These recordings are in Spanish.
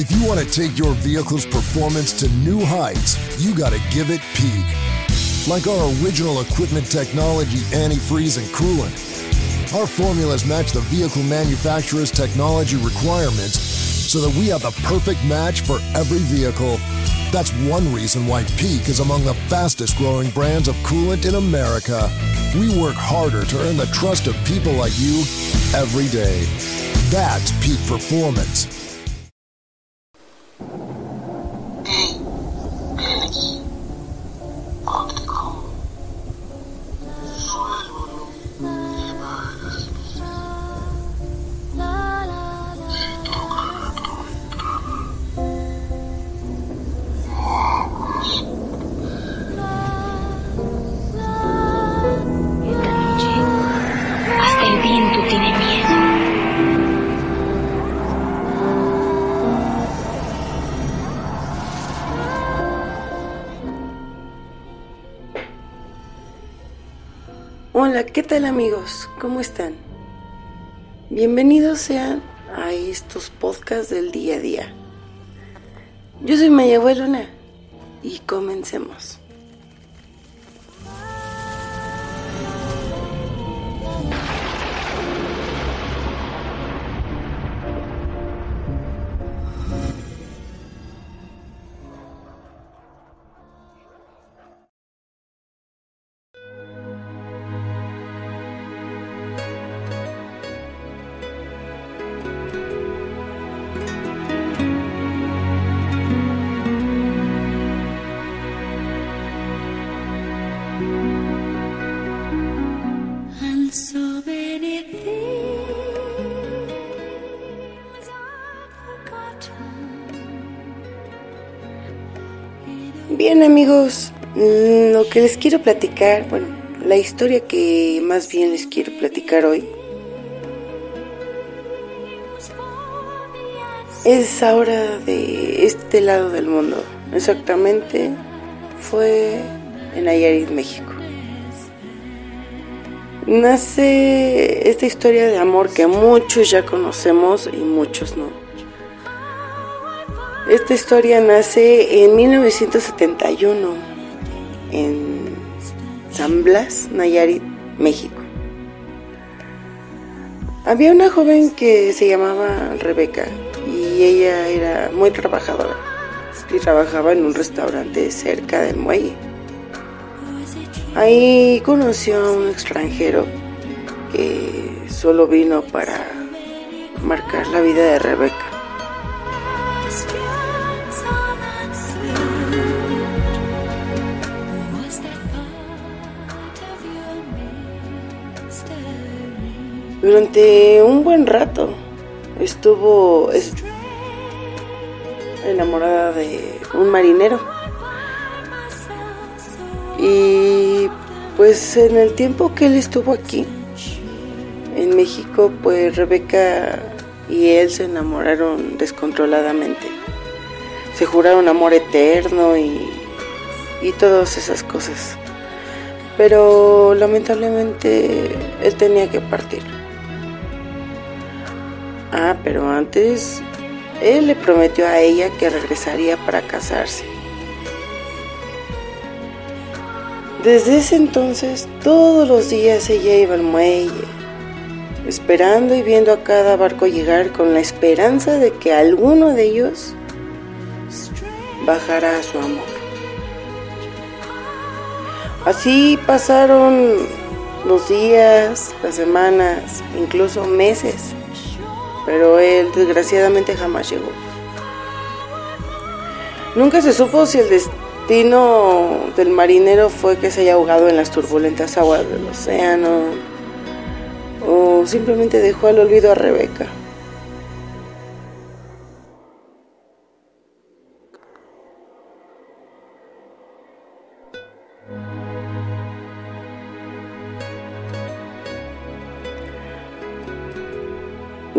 If you want to take your vehicle's performance to new heights, you got to give it peak. Like our original equipment technology, antifreeze, and coolant. Our formulas match the vehicle manufacturer's technology requirements so that we have the perfect match for every vehicle. That's one reason why Peak is among the fastest growing brands of coolant in America. We work harder to earn the trust of people like you every day. That's peak performance. Hola, ¿qué tal amigos? ¿Cómo están? Bienvenidos sean a estos podcasts del día a día. Yo soy Maya Luna y comencemos. Bien amigos, mm, lo que les quiero platicar, bueno, la historia que más bien les quiero platicar hoy es ahora de este lado del mundo. Exactamente fue en Nayarit, México. Nace esta historia de amor que muchos ya conocemos y muchos no. Esta historia nace en 1971 en San Blas, Nayarit, México. Había una joven que se llamaba Rebeca y ella era muy trabajadora y trabajaba en un restaurante cerca del muelle. Ahí conoció a un extranjero que solo vino para marcar la vida de Rebeca. Durante un buen rato estuvo es- enamorada de un marinero. Y pues en el tiempo que él estuvo aquí, en México, pues Rebeca y él se enamoraron descontroladamente. Se juraron amor eterno y, y todas esas cosas. Pero lamentablemente él tenía que partir. Ah, pero antes él le prometió a ella que regresaría para casarse. Desde ese entonces, todos los días ella iba al muelle, esperando y viendo a cada barco llegar con la esperanza de que alguno de ellos bajara a su amor. Así pasaron los días, las semanas, incluso meses, pero él desgraciadamente jamás llegó. Nunca se supo si el destino del marinero fue que se haya ahogado en las turbulentas aguas del océano o simplemente dejó al olvido a Rebeca.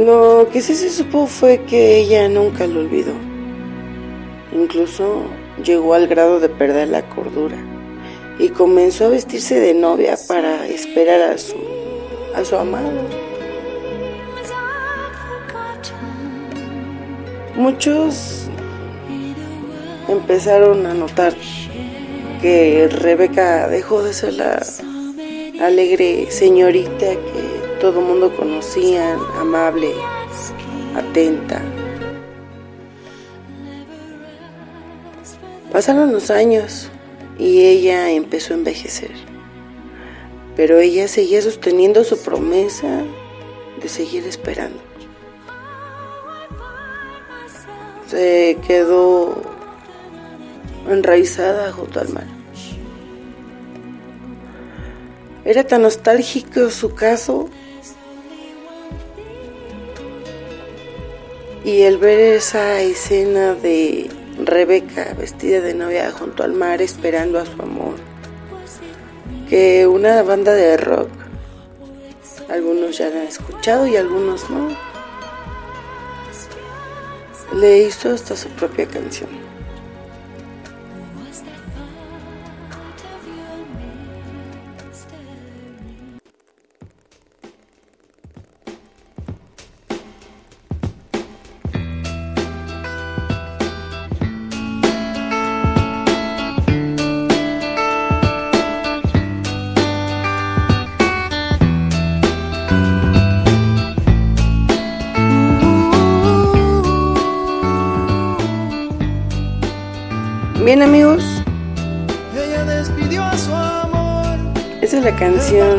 Lo que sí se supo fue que ella nunca lo olvidó. Incluso llegó al grado de perder la cordura y comenzó a vestirse de novia para esperar a su a su amado. Muchos empezaron a notar que Rebeca dejó de ser la alegre señorita que todo mundo conocía, amable, atenta. Pasaron los años y ella empezó a envejecer, pero ella seguía sosteniendo su promesa de seguir esperando. Se quedó enraizada junto al mar. Era tan nostálgico su caso y el ver esa escena de Rebeca vestida de novia junto al mar esperando a su amor, que una banda de rock, algunos ya la han escuchado y algunos no, le hizo hasta su propia canción. Bien amigos, Ella despidió a su amor. esa es la canción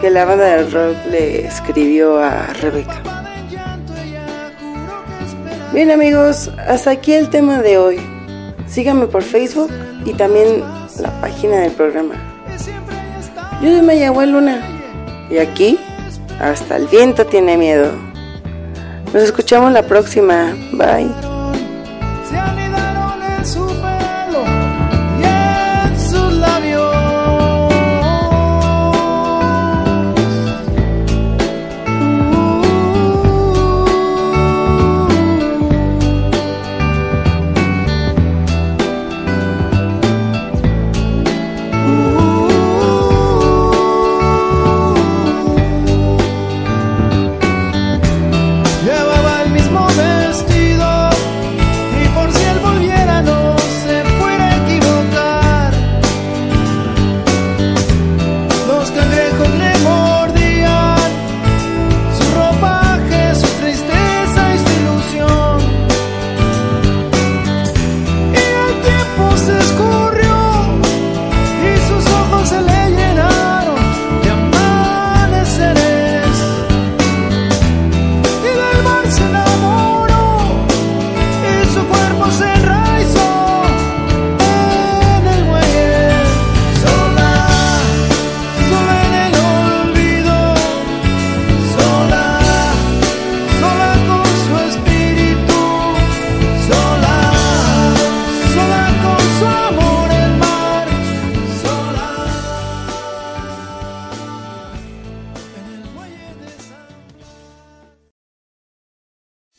que la banda de rock le escribió a Rebeca. Bien amigos, hasta aquí el tema de hoy. Síganme por Facebook y también la página del programa. Yo soy Mayagüez Luna y aquí hasta el viento tiene miedo. Nos escuchamos la próxima. Bye.